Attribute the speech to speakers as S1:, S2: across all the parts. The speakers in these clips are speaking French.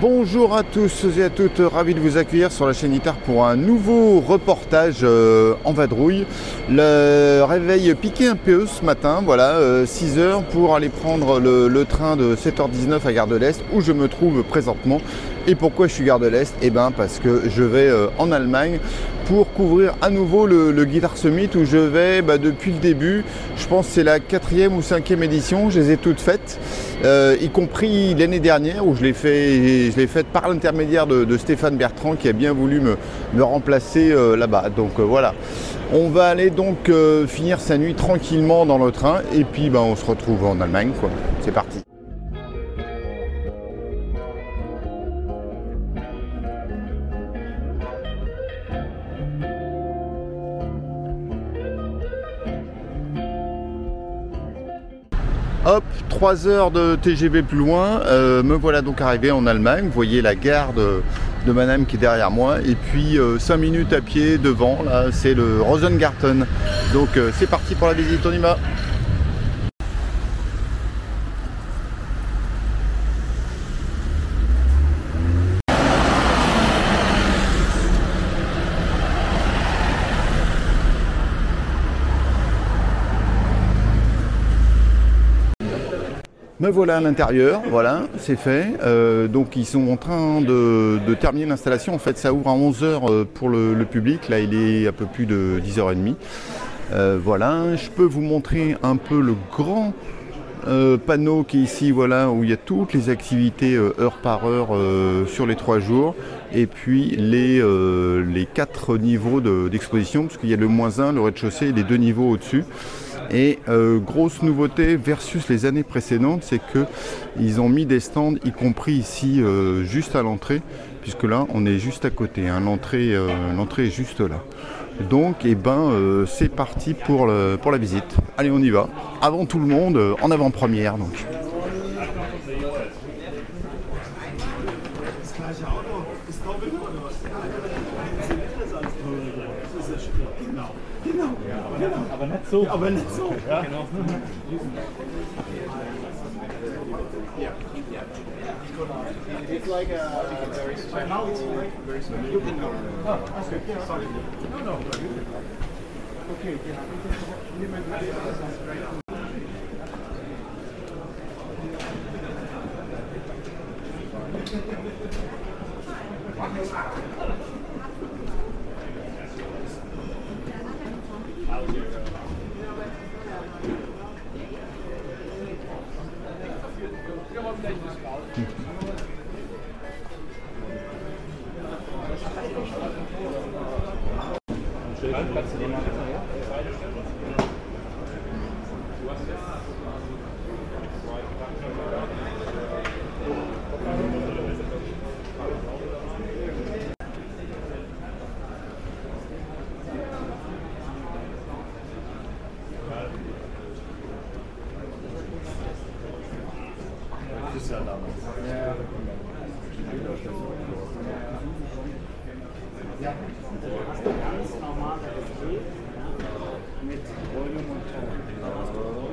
S1: Bonjour à tous et à toutes, ravi de vous accueillir sur la chaîne Guitare pour un nouveau reportage euh, en vadrouille. Le réveil piqué un peu ce matin, voilà, 6 euh, h pour aller prendre le, le train de 7h19 à Gare de l'Est où je me trouve présentement. Et pourquoi je suis Gare de l'Est Eh bien parce que je vais euh, en Allemagne pour couvrir à nouveau le, Guitar Summit où je vais bah, depuis le début. Je pense c'est la quatrième ou cinquième édition, je les ai toutes faites, euh, y compris l'année dernière où je l'ai fait, je l'ai faite par l'intermédiaire de, Stéphane Bertrand qui a bien voulu me, remplacer euh, là-bas. Donc euh, voilà. On va aller donc finir sa nuit tranquillement dans le train et puis bah, on se retrouve en Allemagne. C'est parti. 3 heures de TGV plus loin, euh, me voilà donc arrivé en Allemagne. Vous voyez la gare de, de qui est derrière moi. Et puis 5 euh, minutes à pied devant, là, c'est le Rosengarten. Donc euh, c'est parti pour la visite, on y va. Voilà à l'intérieur, voilà, c'est fait. Euh, donc ils sont en train de, terminer l'installation. En fait, ça ouvre à 11h euh, pour le, public. Là, il est un peu plus de 10h30. Euh, voilà, je peux vous montrer un peu le grand panneau qui est ici, voilà, où il y a toutes les activités heure par heure sur les trois jours. Et puis les, les quatre niveaux d'exposition, parce qu'il y a le moins 1, le rez-de-chaussée et les deux niveaux au-dessus. Et euh, grosse nouveauté versus les années précédentes, c'est qu'ils ont mis des stands, y compris ici euh, juste à l'entrée, puisque là on est juste à côté, hein. euh, l'entrée est juste là. Donc eh ben, c'est parti pour, pour la visite. Allez on y va. Avant tout le monde, en avant-première donc.
S2: So. Aber nicht so. Ja. Genau. It's like a very small. Now it's like very small. You can go. Oh, okay. Yeah, sorry. No, no. Okay. Yeah. Kannst mit Volumen und Ton.
S1: Genau.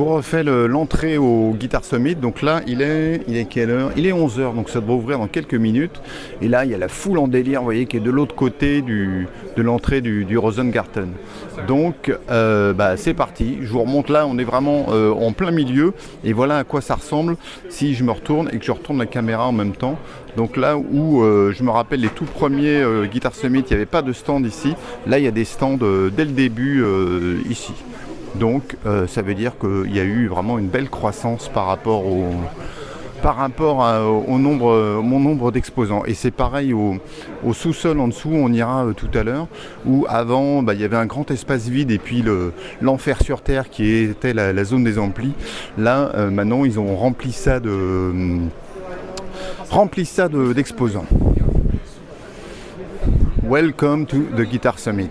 S1: Vous refais l'entrée au Guitar Summit. Donc là, il est, il est quelle heure? Il est 11h, donc ça devrait ouvrir dans quelques minutes. Et là, il y a la foule en délire, vous voyez, qui est de l'autre côté du, de l'entrée du, du, Rosengarten. Donc, euh, bah, c'est parti. Je vous remonte là, on est vraiment euh, en plein milieu. Et voilà à quoi ça ressemble si je me retourne et que je retourne la caméra en même temps. Donc là où euh, je me rappelle les tout premiers Guitar Summit, il n'y avait pas de stand ici. Là, il y a des stands dès le début ici. Donc ça veut dire qu'il y a eu vraiment une belle croissance par rapport au, par rapport au nombre, mon nombre d'exposants. Et c'est pareil au, sous-sol en dessous, on ira euh, tout à l'heure, où avant bah, il y avait un grand espace vide et puis le- l'enfer sur terre qui était la, zone des amplis. Là euh, maintenant ils ont rempli ça de rempli ça de- d'exposants. Welcome to the Guitar Summit.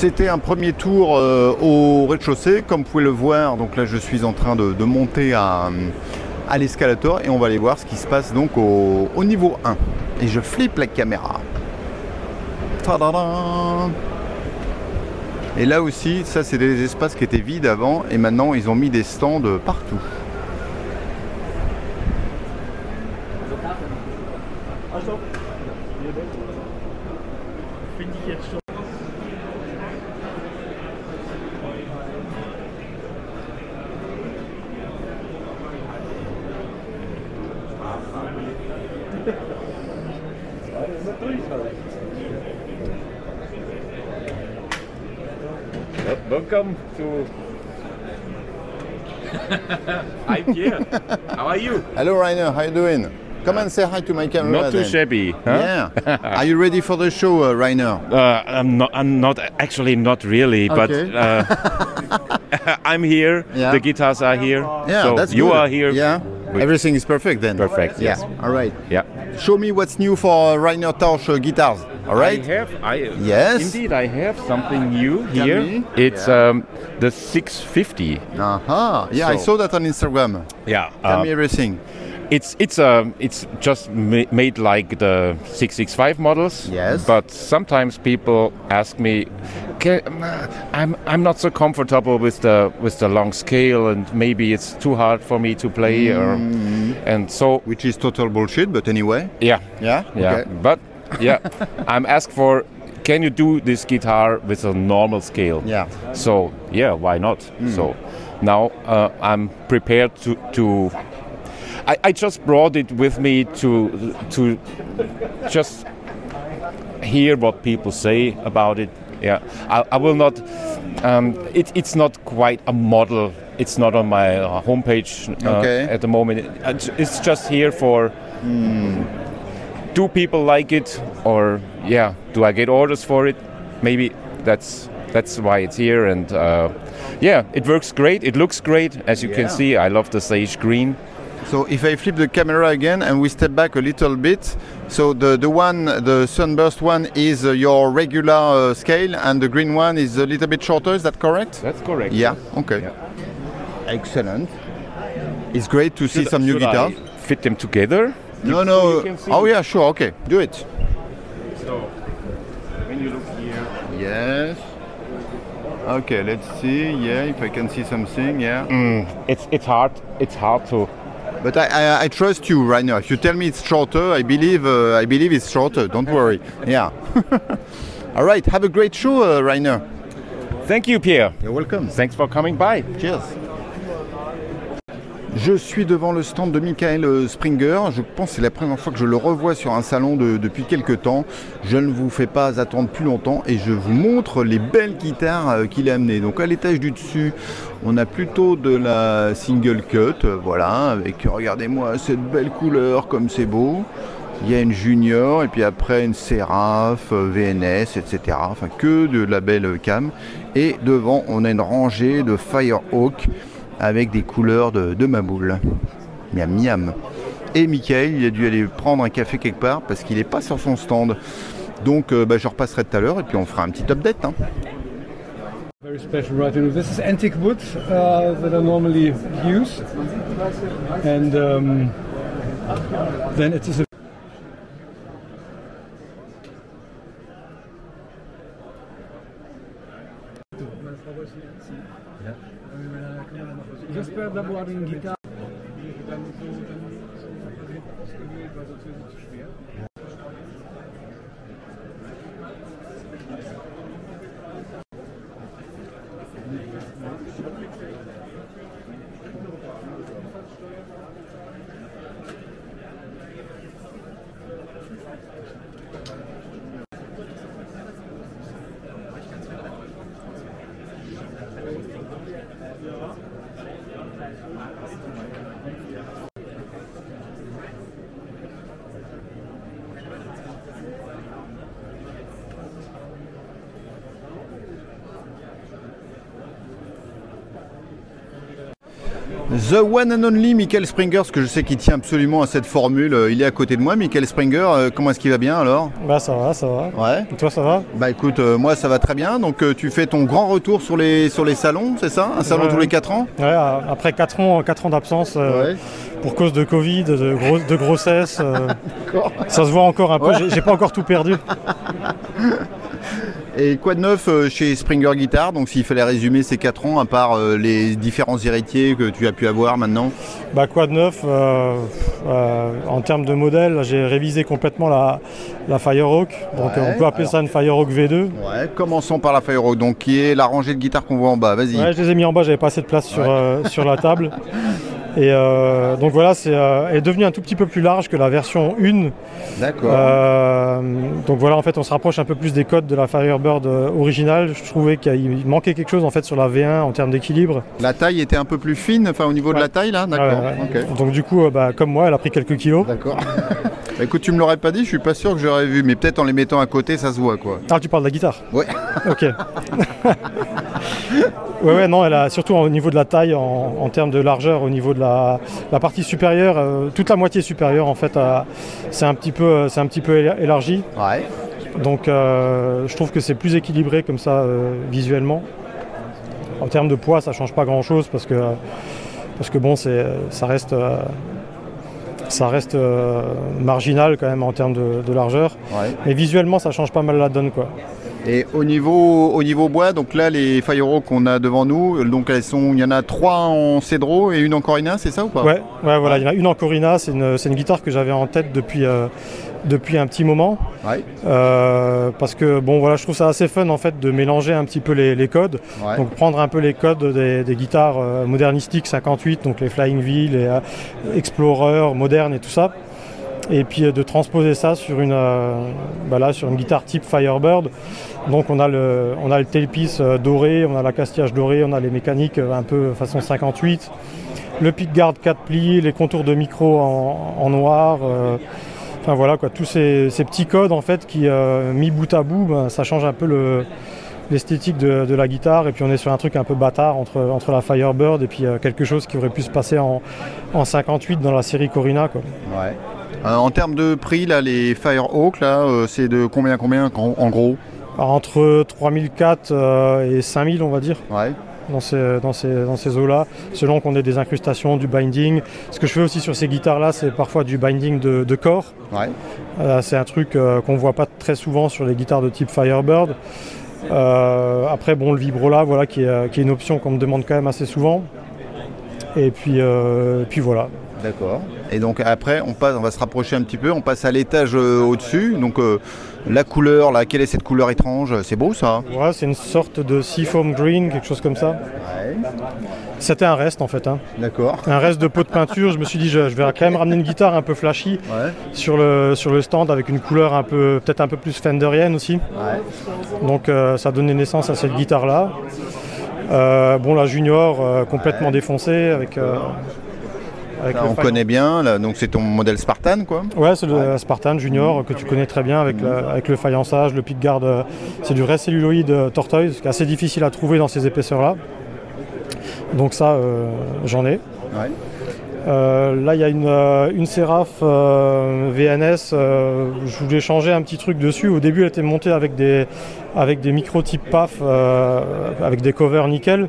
S1: C'était un premier tour euh, au rez-de-chaussée, comme vous pouvez le voir. Donc là, je suis en train de, monter à, l'escalator et on va aller voir ce qui se passe donc au, au niveau 1. Et je flippe la caméra. Et là aussi, ça c'est des espaces qui étaient vides avant et maintenant ils ont mis des stands partout.
S3: Hello Rainer, how are you
S1: doing? Come and say hi to my camera.
S3: Not too
S1: then.
S3: shabby, huh?
S1: Yeah. Are you ready for the show, uh, Rainer?
S3: Uh, I'm not. I'm not actually not really, but uh, I'm here.
S1: Yeah.
S3: The guitars are here.
S1: Yeah,
S3: so
S1: that's
S3: you
S1: good.
S3: are here.
S1: Yeah. Everything is perfect then.
S3: Perfect,
S1: Yeah. All right.
S3: Yeah.
S1: Show me what's new for Rainer Tausch uh, guitars. All right.
S3: I have. I
S1: Yes.
S3: Indeed, I have something new here.
S1: me.
S3: It's
S1: Yeah.
S3: um, the 650.
S1: Uh-huh. Yeah, I saw that on Instagram.
S3: Yeah.
S1: Tell
S3: uh,
S1: me everything.
S3: It's it's um it's just ma- made like the 665 models.
S1: Yes.
S3: But sometimes people ask me, I'm I'm not so comfortable with the with the long scale, and maybe it's too hard for me to play, or and so
S1: Which is total bullshit, but anyway.
S3: yeah
S1: Yeah.
S3: yeah.
S1: Okay.
S3: But yeah, I'm asked for. Can you do this guitar with a normal scale?
S1: Yeah.
S3: So yeah, why not? So now uh, I'm prepared to to. I, I just brought it with me to to just hear what people say about it. Yeah, I, I will not. Um, it, it's not quite a model. It's not on my uh, homepage uh,
S1: Okay.
S3: at the moment. It- It's just here for. Do people like it, or yeah, do I get orders for it? Maybe that's that's why it's here, and uh, yeah, it works great. It looks great, as you
S1: Yeah.
S3: can see. I love the sage green.
S1: So if I flip the camera again and we step back a little bit, so the, the one, the sunburst one is uh, your regular uh, scale and the green one is a little bit shorter, is that correct?
S3: That's correct.
S1: Yeah, okay.
S3: Yeah.
S1: Excellent. It's great to see
S3: Should-
S1: some new guitars.
S3: fit them together.
S1: No, no.
S3: you can see.
S1: Oh, yeah, sure, okay. Do it.
S3: So when you look here,
S1: Yes. Okay, let's see. Yeah, if I can see something. Yeah.
S3: it's it's hard. It's hard to.
S1: But I, I, I trust you right now. If you tell me it's shorter, I believe uh, I believe it's shorter. Don't worry. Yeah. All right. Have a great show, uh, Rainer.
S3: Thank you, Pierre.
S1: You're welcome.
S3: Thanks for coming by.
S1: Cheers. Je suis devant le stand de Michael euh, Springer. Je pense que c'est la première fois que je le revois sur un salon de- depuis quelques temps. Je ne vous fais pas attendre plus longtemps et je vous montre les belles guitares euh, qu'il a amenées. Donc à l'étage du dessus, on a plutôt de la single cut, euh, voilà, avec regardez-moi cette belle couleur comme c'est beau. Il y a une Junior et puis après une Seraph, VNS, etc. Enfin que de la belle cam. Et devant, on a une rangée de Firehawk avec des couleurs de, de. Miam miam. Et Michael, il a dû aller prendre un café quelque part parce qu'il n'est pas sur son stand. Donc euh, bah, je repasserai tout à l'heure et puis on fera un petit update. hein.
S4: Very special writing. This is antique wood uh, that I normally use, and um, then J'espère d'avoir une guitare.
S1: The one and only Michael Springer, parce que je sais qu'il tient absolument à cette formule. Euh, Il est à côté de moi, Michael Springer. euh, comment est-ce qu'il va bien alors?
S5: Bah ça va, ça va.
S1: Ouais.
S5: Et toi ça va?
S1: Bah écoute, euh, moi ça va très bien. Donc euh, tu fais ton grand retour sur les, sur les salons, c'est ça? Un salon
S5: Ouais.
S1: tous les 4 ans?
S5: Ouais, après 4 ans, ans d'absence euh,
S1: Ouais.
S5: pour cause de Covid, de, gros- de grossesse, ça se voit encore un peu.
S1: Ouais.
S5: J'ai pas encore tout perdu.
S1: Et quoi de neuf euh, chez Springer Guitar Donc s'il fallait résumer ces 4 ans, à part euh, les différents héritiers que tu as pu avoir maintenant?
S5: Bah quoi de neuf euh, euh, En termes de modèle, j'ai révisé complètement la, la Firehawk. Donc
S1: Ouais,
S5: on peut appeler ça une Firehawk V2.
S1: Ouais, commençons par la Firehawk, donc qui est la rangée de guitares qu'on voit en bas. Vas-y.
S5: Ouais, je les ai mis en bas, j'avais pas assez de place sur,
S1: Ouais.
S5: euh, sur la table. Et euh, donc voilà, c'est euh, elle est devenue un tout petit peu plus large que la version 1.
S1: D'accord.
S5: Euh, donc voilà, en fait, on se rapproche un peu plus des codes de la Firebird originale. Je trouvais qu'il manquait quelque chose en fait sur la V1 en termes d'équilibre.
S1: La taille était un peu plus fine, enfin au niveau de la taille là D'accord.
S5: Ouais, ouais.
S1: ok.
S5: Donc du coup, bah, comme moi, elle a pris quelques kilos.
S1: D'accord. Bah, écoute, tu me l'aurais pas dit, je suis pas sûr que j'aurais vu, mais peut-être en les mettant à côté, ça se voit quoi.
S5: Ah, tu parles de la guitare
S1: Ouais.
S5: Ok. ouais, ouais, non, elle a surtout au niveau de la taille, en, en termes de largeur, au niveau de la, la partie supérieure, euh, toute la moitié supérieure en fait, c'est un petit peu, euh, c'est un petit peu éla- élargi.
S1: Ouais.
S5: Donc euh, je trouve que c'est plus équilibré comme ça euh, visuellement. En termes de poids, ça change pas grand chose parce que, parce que bon, c'est, ça reste, ça reste marginal quand même en termes de, de largeur.
S1: Ouais.
S5: Mais visuellement, ça change pas mal la donne quoi.
S1: Et au niveau, au niveau bois, donc là les Firehawk qu'on a devant nous, donc elles sont, il y en a trois en Cedro et une en Corina, c'est ça ou pas?
S5: Ouais, ouais, voilà, il y en a une en Corina, c'est une, une guitare que j'avais en tête depuis, euh, depuis un petit moment.
S1: Ouais.
S5: Euh, parce que bon voilà, je trouve ça assez fun en fait de mélanger un petit peu les, les codes.
S1: Ouais.
S5: Donc prendre un peu les codes des, des guitares euh, modernistiques 58, donc les Flying V, les Explorer, modernes et tout ça. Et puis euh, de transposer ça sur une, euh, bah là, sur une guitare type Firebird. Donc on a le, on a le tailpiece euh, doré, on a la castillage doré, on a les mécaniques un peu façon 58, le pickguard 4 plis, les contours de micro en, noir. Enfin voilà quoi, tous ces, petits codes en fait qui mis bout à bout, ben, ça change un peu le, l'esthétique de, la guitare et puis on est sur un truc un peu bâtard entre, entre la Firebird et puis quelque chose qui aurait pu se passer en, en 58 dans la série Corina quoi.
S1: Ouais. Euh, en termes de prix, là, les Firehawk, là, euh, c'est de combien, combien en, gros
S5: entre 3004 euh, et 5000 on va dire
S1: Ouais.
S5: dans ces, dans ces, dans ces eaux-là, selon qu'on ait des incrustations, du binding. Ce que je fais aussi sur ces guitares-là, c'est parfois du binding de, de corps.
S1: Ouais.
S5: Euh, c'est un truc euh, qu'on voit pas très souvent sur les guitares de type Firebird. Euh, après, bon, le vibro là, voilà, qui est, qui est une option qu'on me demande quand même assez souvent. Et puis, euh, puis voilà.
S1: D'accord. Et donc après, on passe, on va se rapprocher un petit peu, on passe à l'étage euh, au-dessus. Donc euh, la couleur, là, quelle est cette couleur étrange? C'est beau ça
S5: Voilà, c'est une sorte de seafoam green, quelque chose comme ça.
S1: Ouais.
S5: C'était un reste en fait, hein.
S1: D'accord.
S5: un reste de pot de peinture. Je me suis dit, je, je vais quand même ramener une guitare un peu flashy
S1: Ouais.
S5: sur le, sur le stand avec une couleur un peu, peut-être un peu plus fenderienne aussi.
S1: Ouais.
S5: Donc euh, ça a donné naissance à cette guitare là. bon la junior complètement défoncée avec, avec
S1: on connaît bien, là, donc c'est ton modèle Spartan quoi.
S5: Ouais c'est le Spartan Junior que tu connais très bien avec, le, avec le faïençage, le pickguard. euh, c'est du vrai celluloïde euh, tortoise qui est assez difficile à trouver dans ces épaisseurs là. Donc ça euh, j'en ai.
S1: Ouais.
S5: Euh, là, il y a une, euh, une euh, VNS. je voulais changer un petit truc dessus. Au début, elle était montée avec des, avec des micros type PAF, avec des covers nickel.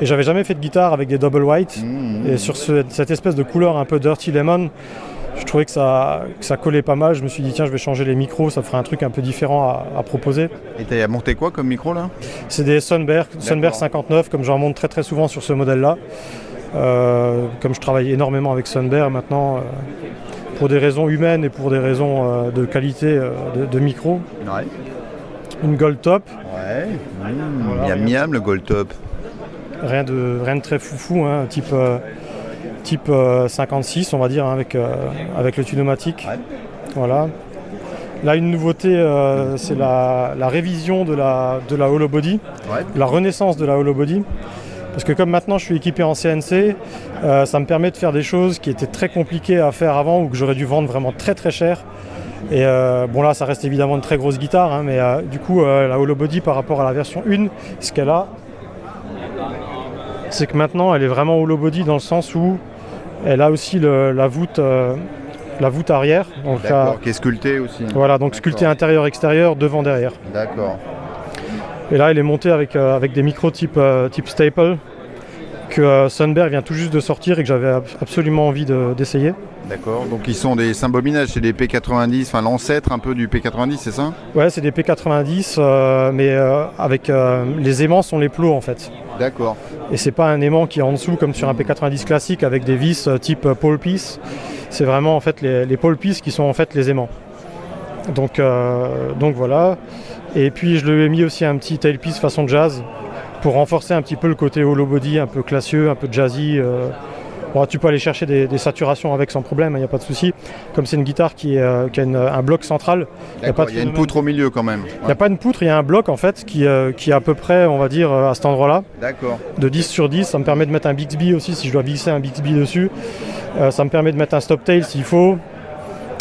S5: Et j'avais jamais fait de guitare avec des double white. Et sur ce- cette espèce de couleur un peu dirty lemon, je trouvais que ça, que ça collait pas mal. Je me suis dit, tiens, je vais changer les micros, ça ferait un truc un peu différent à, à proposer.
S1: Et t'as monté quoi comme micro là?
S5: C'est des Sunberg, Sunberg 59, comme j'en monte très très souvent sur ce modèle-là. Euh, comme je travaille énormément avec Sunberg maintenant, euh, pour des raisons humaines et pour des raisons euh, de qualité de, de micro.
S1: Ouais.
S5: Une Gold Top,
S1: Ouais. Miam miam le gold top.
S5: Rien de, rien de très foufou, hein, type, euh, type euh, 56 on va dire, hein, avec, euh, avec le.
S1: Ouais.
S5: Voilà. Là une nouveauté, euh, c'est la, la révision de la, de la hollow body. La renaissance de la hollow body. Parce que comme maintenant je suis équipé en CNC, euh, ça me permet de faire des choses qui étaient très compliquées à faire avant ou que j'aurais dû vendre vraiment très très cher. Et euh, bon là ça reste évidemment une très grosse guitare, hein, mais euh, du coup euh, la hollow body par rapport à la version 1, ce qu'elle a, c'est que maintenant elle est vraiment hollow body dans le sens où elle a aussi le- la voûte, euh, la voûte arrière. Donc,
S1: D'accord. Qui est sculpté aussi.
S5: voilà, donc sculpté intérieur-extérieur, devant derrière.
S1: D'accord.
S5: Et là, il est monté avec, euh, avec des micros type, euh, type Staple que euh, Sunberg vient tout juste de sortir et que j'avais ab- absolument envie de- d'essayer.
S1: D'accord. Donc ils sont des symbominages, c'est des P90, enfin l'ancêtre un peu du P90, c'est ça?
S5: Ouais, c'est des P90, euh, mais euh, avec euh, les aimants sont les plots en fait.
S1: D'accord.
S5: Et c'est pas un aimant qui est en dessous comme sur un P90 classique avec des vis type pole piece. C'est vraiment en fait les, les pole piece qui sont en fait les aimants. Donc, donc voilà. Et puis je lui ai mis aussi un petit tailpiece façon jazz pour renforcer un petit peu le côté hollow body, un peu classieux, un peu jazzy. euh. Bon, tu peux aller chercher des, des saturations avec sans problème, il n'y a pas de souci. Comme c'est une guitare qui, est, euh, qui a une- un bloc central, il n'y a pas
S1: D'accord.
S5: de
S1: Il y a une poutre au milieu quand même.
S5: il n'y a pas une poutre, il y a un bloc en fait qui, euh, qui est à peu près, on va dire, à cet endroit-là
S1: D'accord.
S5: de 10 sur 10. Ça me permet de mettre un Bixby aussi si je dois visser un Bixby dessus. Euh, ça me permet de mettre un stop tail s'il faut.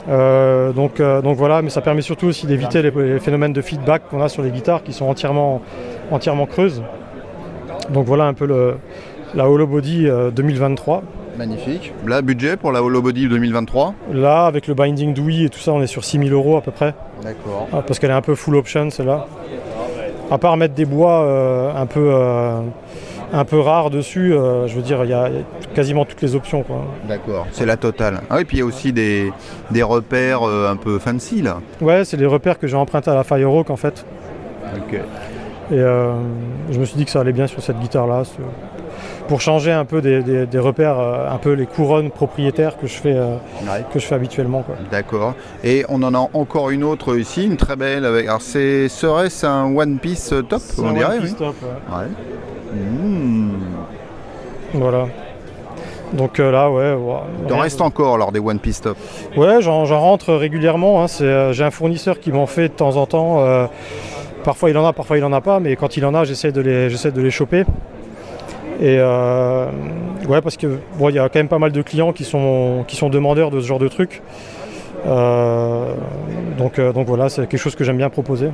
S5: Euh, donc, euh, donc voilà, mais ça permet surtout aussi d'éviter les, les phénomènes de feedback qu'on a sur les guitares qui sont entièrement, entièrement creuses. Donc voilà un peu le, la Hollow Body euh, 2023.
S1: Magnifique. Là, budget pour la Hollow Body 2023
S5: Là, avec le binding d'ouïe et tout ça, on est sur 6000 euros à peu près.
S1: D'accord.
S5: Ah, parce qu'elle est un peu full option celle-là. À part mettre des bois euh, un, peu, euh, un peu rares dessus, euh, je veux dire, il y a quasiment toutes les options. Quoi.
S1: D'accord. C'est la totale. Ah oui, puis il y a aussi des, des repères euh, un peu fancy là.
S5: Ouais, c'est les repères que j'ai empruntés à la Firehawk en fait.
S1: Ok.
S5: Et euh, je me suis dit que ça allait bien sur cette guitare-là. Pour changer un peu des, des- des repères, euh, un peu les couronnes propriétaires que je fais, euh,
S1: Ouais.
S5: que je fais habituellement.
S1: D'accord. Et on en a encore une autre ici, une très belle. Avec... Alors, c'est serait-ce un One Piece top On
S5: un
S1: dirait,
S5: One
S1: oui.
S5: Piece Top, ouais.
S1: Ouais. Mmh.
S5: Voilà. Donc euh, là, ouais. ouais,
S1: Il en
S5: rien-
S1: reste encore lors des One Piece top.
S5: Ouais, j'en rentre régulièrement. hein. Euh, J'ai un fournisseur qui m'en fait de temps en temps. euh, parfois il en a, parfois il en a pas, mais quand il en a, j'essaie de les, j'essaie de les choper. Et euh, ouais, parce que bon, il y a quand même pas mal de clients qui sont, qui sont demandeurs de ce genre de trucs. Euh, donc, euh, donc voilà, c'est quelque chose que j'aime bien proposer.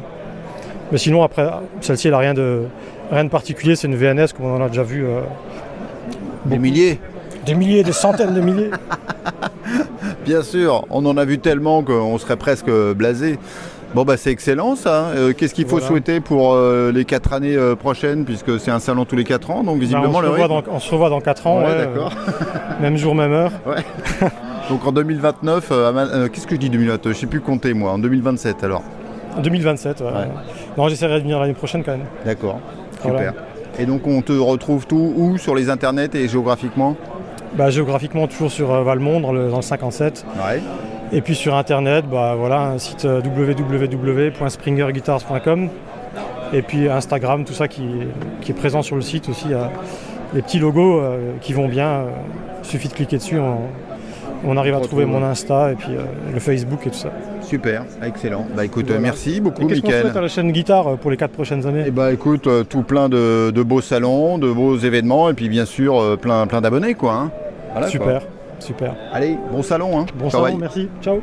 S5: Mais sinon, après, celle-ci, elle a rien de, rien de particulier. C'est une VNS, comme on en a déjà vu. euh,
S1: Des milliers
S5: des milliers, des centaines de milliers.
S1: Bien sûr, on en a vu tellement qu'on serait presque blasé. Bon bah c'est excellent ça. Euh, Qu'est-ce qu'il faut
S5: Voilà.
S1: souhaiter pour euh, les quatre années euh, prochaines puisque c'est un salon tous les quatre ans donc
S5: on,
S1: visiblement
S5: se
S1: le
S5: revoit
S1: rythme.
S5: dans, on se revoit dans 4 ans.
S1: Ouais,
S5: ouais,
S1: d'accord.
S5: même jour, même heure.
S1: Donc en 2029, euh, à ma- euh, qu'est-ce que je dis 2029 Je sais plus compter moi. En 2027 alors.
S5: 2027, ouais.
S1: Ouais.
S5: Non, j'essaierai de venir l'année prochaine quand même.
S1: D'accord. Super.
S5: Voilà.
S1: Et donc on te retrouve tout où? Sur les internets et géographiquement?
S5: Bah, géographiquement, toujours sur Valmont, dans le, dans le 57.
S1: Ouais.
S5: Et puis sur internet, bah, voilà, un site euh, www.springerguitars.com. Et puis Instagram, tout ça qui, qui est présent sur le site aussi. Les petits logos euh, qui vont bien. euh, Il suffit de cliquer dessus. On, on arrive à trouver mon Insta et puis euh, le Facebook et tout ça.
S1: Super, excellent. Bah écoute,
S5: Voilà.
S1: euh, merci
S5: Et
S1: beaucoup
S5: qu'est-ce qu'on souhaite à la chaîne guitare euh, pour les 4 prochaines années
S1: Eh bah écoute, euh, tout plein de, de beaux salons, de beaux événements et puis bien sûr euh, plein, plein d'abonnés quoi. hein. Voilà, quoi.
S5: Super.
S1: Allez, bon salon. Hein.
S5: Bon
S1: Ciao,
S5: salon,
S1: bye.
S5: merci. Ciao.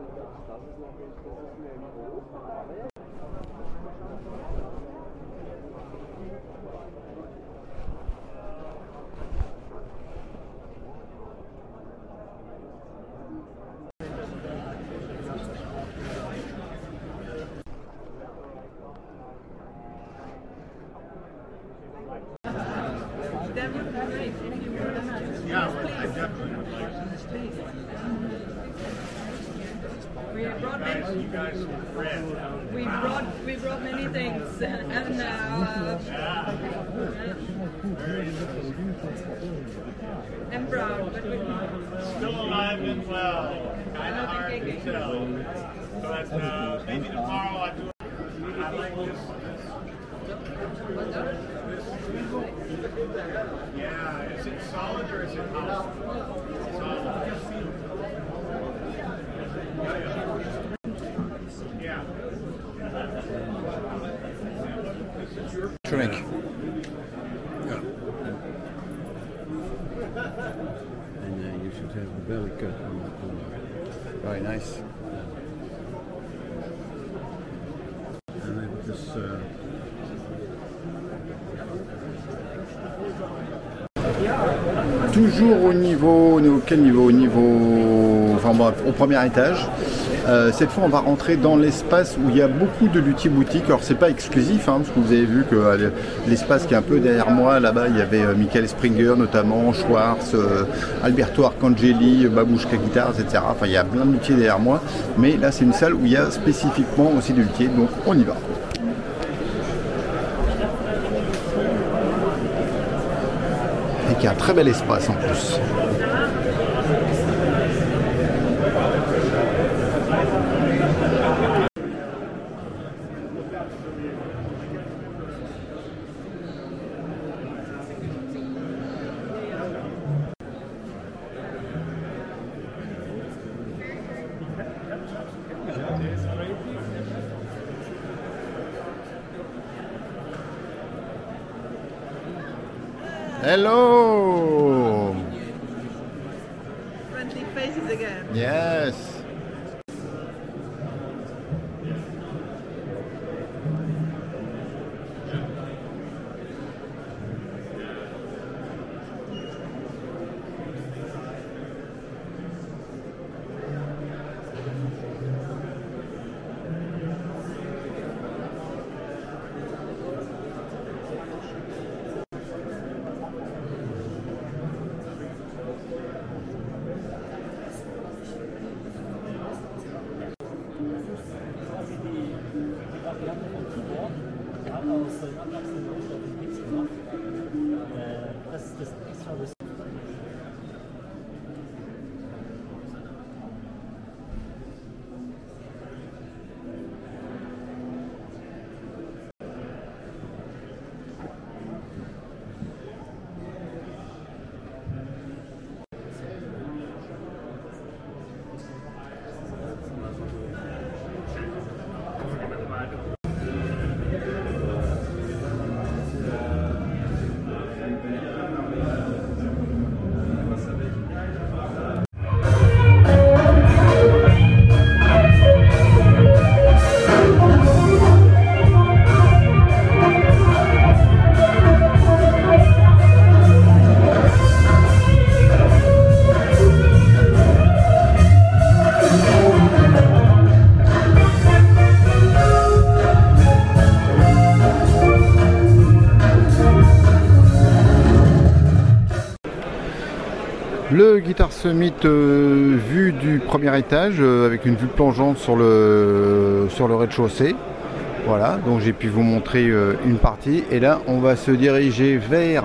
S2: Das ist
S6: noch nicht, das ist mir im Hof. Have
S7: belly cut on
S1: Very nice.
S7: And then this. Uh,
S1: Toujours au niveau, au quel niveau? Au niveau, enfin bref, au premier étage. Euh, cette fois, on va rentrer dans l'espace où il y a beaucoup de luthiers boutiques. Alors, c'est pas exclusif, hein, parce que vous avez vu que euh, l'espace qui est un peu derrière moi, là-bas, il y avait euh, Michael Springer notamment, Schwartz, Alberto Arcangeli, Babouchka Guitars, etc. Enfin, il y a plein de luthiers derrière moi. Mais là, c'est une salle où il y a spécifiquement aussi des luthiers, donc on y va. Et qui a un très bel espace en plus. Hello!
S6: friendly faces again.
S1: Yes. Summit euh, vue du premier étage euh, avec une vue plongeante sur le, sur le rez-de-chaussée. Voilà, donc j'ai pu vous montrer euh, une partie. Et là, on va se diriger vers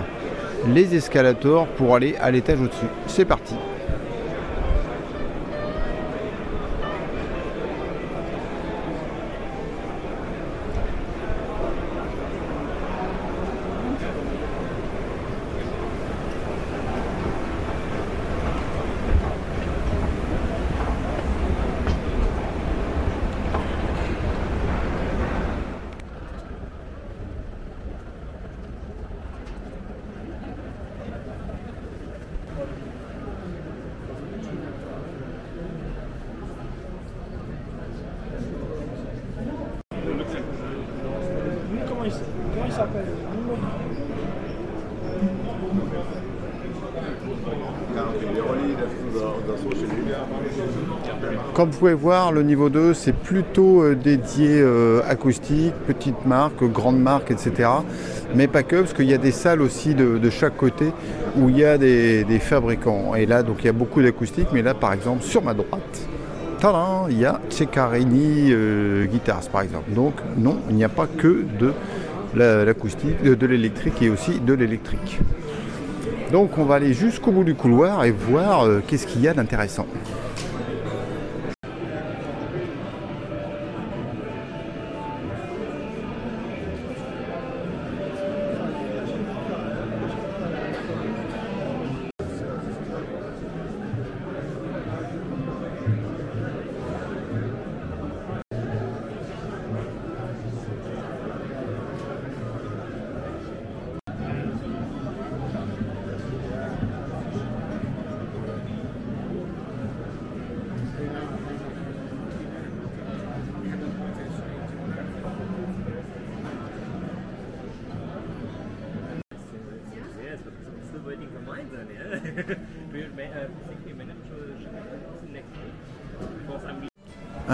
S1: les escalators pour aller à l'étage au-dessus. C'est parti. Comme vous pouvez voir, le niveau 2, c'est plutôt euh, dédié euh, acoustique, petite marque, grande marque, etc. Mais pas que, parce qu'il y a des salles aussi de, chaque côté où il y a des, fabricants. Et là, donc il y a beaucoup d'acoustique, mais là, par exemple, sur ma droite, il y a Ceccarini euh, Guitars, par exemple. Donc non, il n'y a pas que de la- l'acoustique, de, de l'électrique et aussi de l'électrique. Donc on va aller jusqu'au bout du couloir et voir euh, qu'est-ce qu'il y a d'intéressant.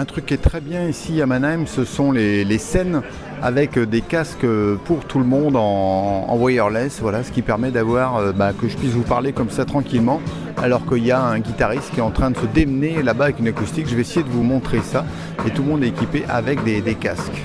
S1: Un truc qui est très bien ici à Mannheim, ce sont les, scènes avec euh, des casques euh, pour tout le monde en, wireless, voilà, ce qui permet d'avoir euh, bah, que je puisse vous parler comme ça tranquillement, alors qu'il y a un guitariste qui est en train de se démener là-bas avec une acoustique. Je vais essayer de vous montrer ça, et tout le monde est équipé avec des casques.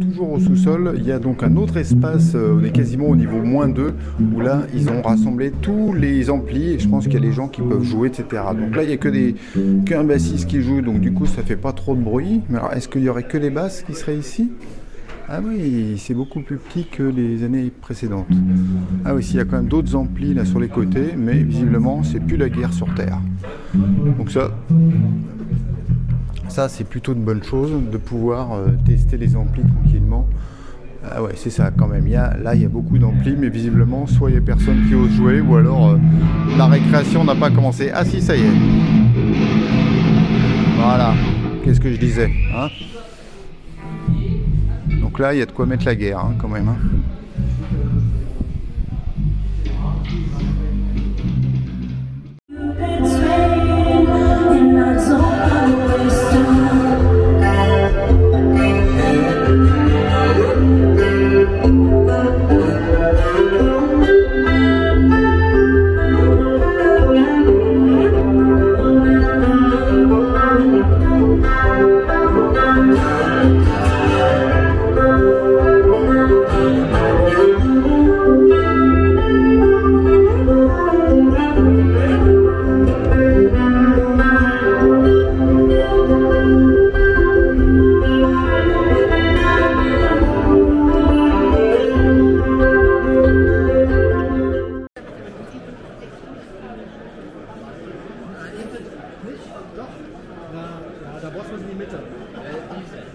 S1: Toujours au sous-sol, il y a donc un autre espace, euh, on est quasiment au niveau moins 2, où là ils ont rassemblé tous les amplis, et je pense qu'il y a les gens qui peuvent jouer, etc. Donc là il n'y a que des qu'un bassiste qui joue, donc du coup ça fait pas trop de bruit. Mais alors est-ce qu'il y aurait que les basses qui seraient ici? Ah oui, c'est beaucoup plus petit que les années précédentes. Ah oui, s'il y a quand même d'autres amplis là sur les côtés, mais visiblement c'est plus la guerre sur Terre. Donc ça, ça, c'est plutôt une bonne chose de pouvoir euh, tester les amplis tranquillement. Ah ouais, c'est ça quand même. Il là, il y a beaucoup d'amplis, mais visiblement, soit il n'y a personne qui ose jouer, ou alors euh, la récréation n'a pas commencé. Ah si, ça y est. Voilà. Qu'est-ce que je disais hein? Donc là, il y a de quoi mettre la guerre hein, quand même. hein.
S8: Doch, da, ja, da braucht man in die Mitte. Äh,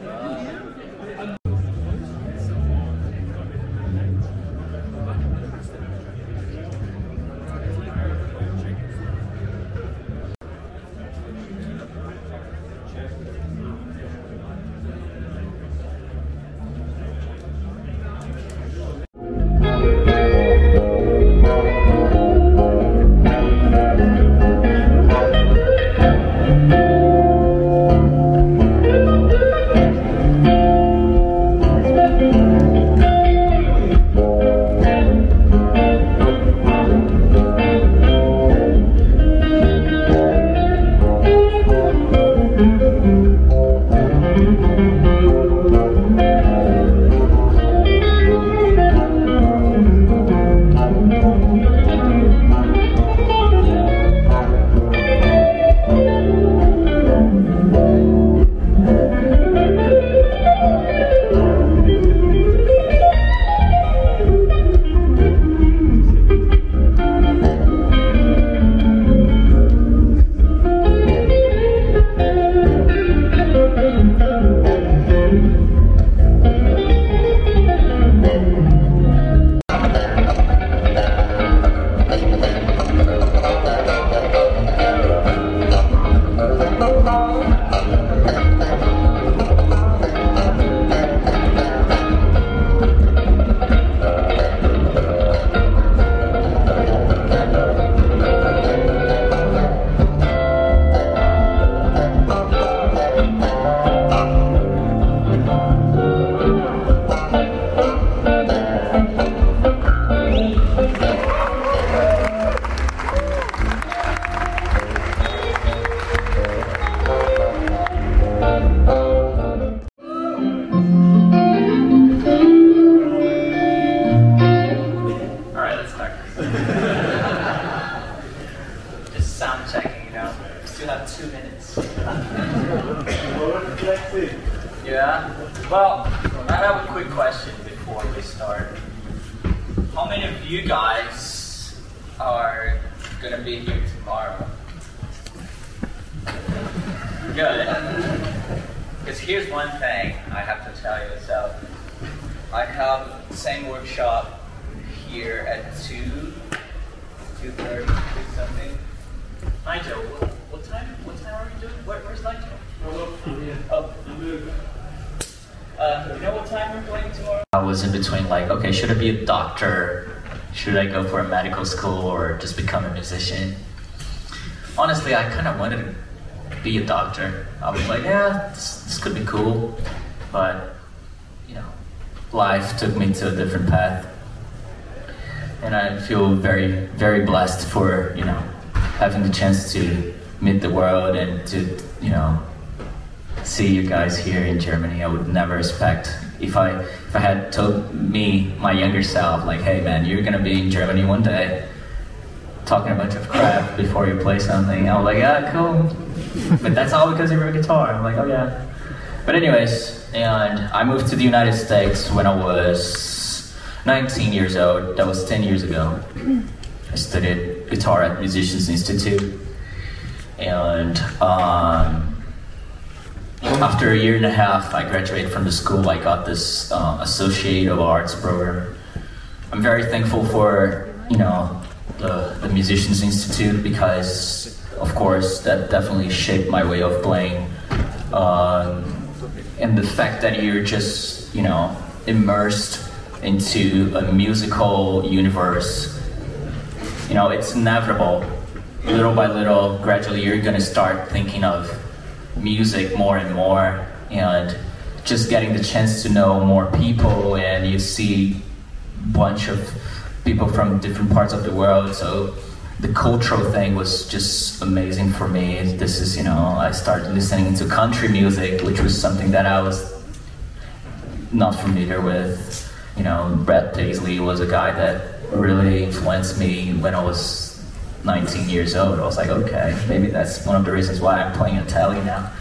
S8: question before we start. How many of you guys are gonna be here tomorrow? Good. Because here's one thing I have to tell you. So, I have the same workshop here at 2, 2.30, 2 something. Nigel, what, what time, what time are you doing? Where, where's Nigel? Oh. Uh, you know what time we're going tomorrow? I was in between like, okay, should I be a doctor? Should I go for a medical school or just become a musician? Honestly, I kind of wanted to be a doctor. I was like, yeah, this, this could be cool. But, you know, life took me to a different path and I feel very, very blessed for you know having the chance to meet the world and to you know see you guys here in Germany. I would never expect if I if I had told me my younger self like, hey man, you're gonna be in Germany one day, talking a bunch of crap before you play something. I was like, yeah, cool, but that's all because you a guitar. I'm like, oh yeah. But anyways, and I moved to the United States when I was 19 years old. That was 10 years ago. I studied guitar at Musicians Institute, and um, after a year and a half, I graduated from the school. I got this uh, Associate of Arts program. I'm very thankful for you know the, the Musicians Institute because, of course, that definitely shaped my way of playing. Um, and the fact that you're just you know immersed into a musical universe. You know, it's inevitable. Little by little, gradually, you're gonna start thinking of music more and more, and just getting the chance to know more people, and you see a bunch of people from different parts of the world. So the cultural thing was just amazing for me. This is, you know, I started listening to country music, which was something that I was not familiar with you know, Brett Paisley was a guy that really influenced me when I was 19 years old. I was like, okay, maybe that's one of the reasons why I'm playing in Tally now.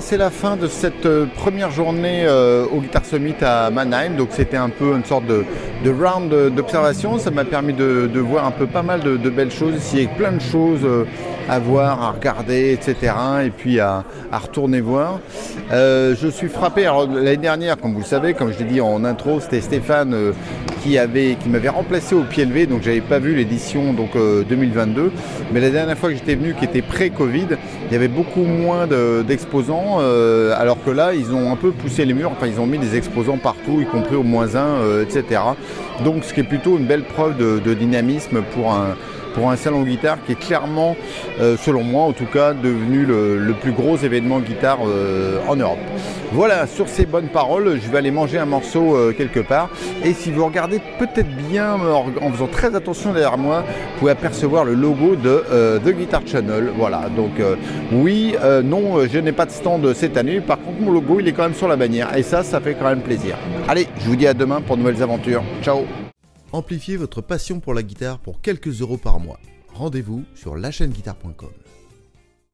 S1: C'est la fin de cette euh, première journée euh, au Guitar Summit à Mannheim. Donc c'était un peu une sorte de, round d'observation. Ça m'a permis de, voir un peu pas mal de, belles choses ici, avec plein de choses euh, à voir, à regarder, etc. Et puis à, retourner voir. Je suis frappé. L'année dernière, comme vous le savez, comme je l'ai dit en intro, c'était Stéphane qui avait, qui m'avait remplacé au pied levé. Donc j'avais pas vu l'édition donc euh, 2022. Mais la dernière fois que j'étais venu, qui était pré-Covid, il y avait beaucoup moins de- euh, alors que là, ils ont un peu poussé les murs. Enfin, ils ont mis des exposants partout, y compris au moins 1, etc. Donc ce qui est plutôt une belle preuve de dynamisme pour un pour un salon guitare qui est clairement, euh, selon moi en tout cas, devenu le, plus gros événement guitare euh, en Europe. Voilà, sur ces bonnes paroles, je vais aller manger un morceau euh, quelque part. Et si vous regardez peut-être bien, en, faisant très attention derrière moi, vous pouvez apercevoir le logo de The Guitar Channel. Voilà, donc oui, non, je n'ai pas de stand cette année. Par contre, mon logo, il est quand même sur la bannière. Et ça, ça fait quand même plaisir. Allez, je vous dis à demain pour de nouvelles aventures. Ciao
S9: Amplifiez votre passion pour la guitare pour quelques euros par mois. Rendez-vous sur lachaîneguitare.com.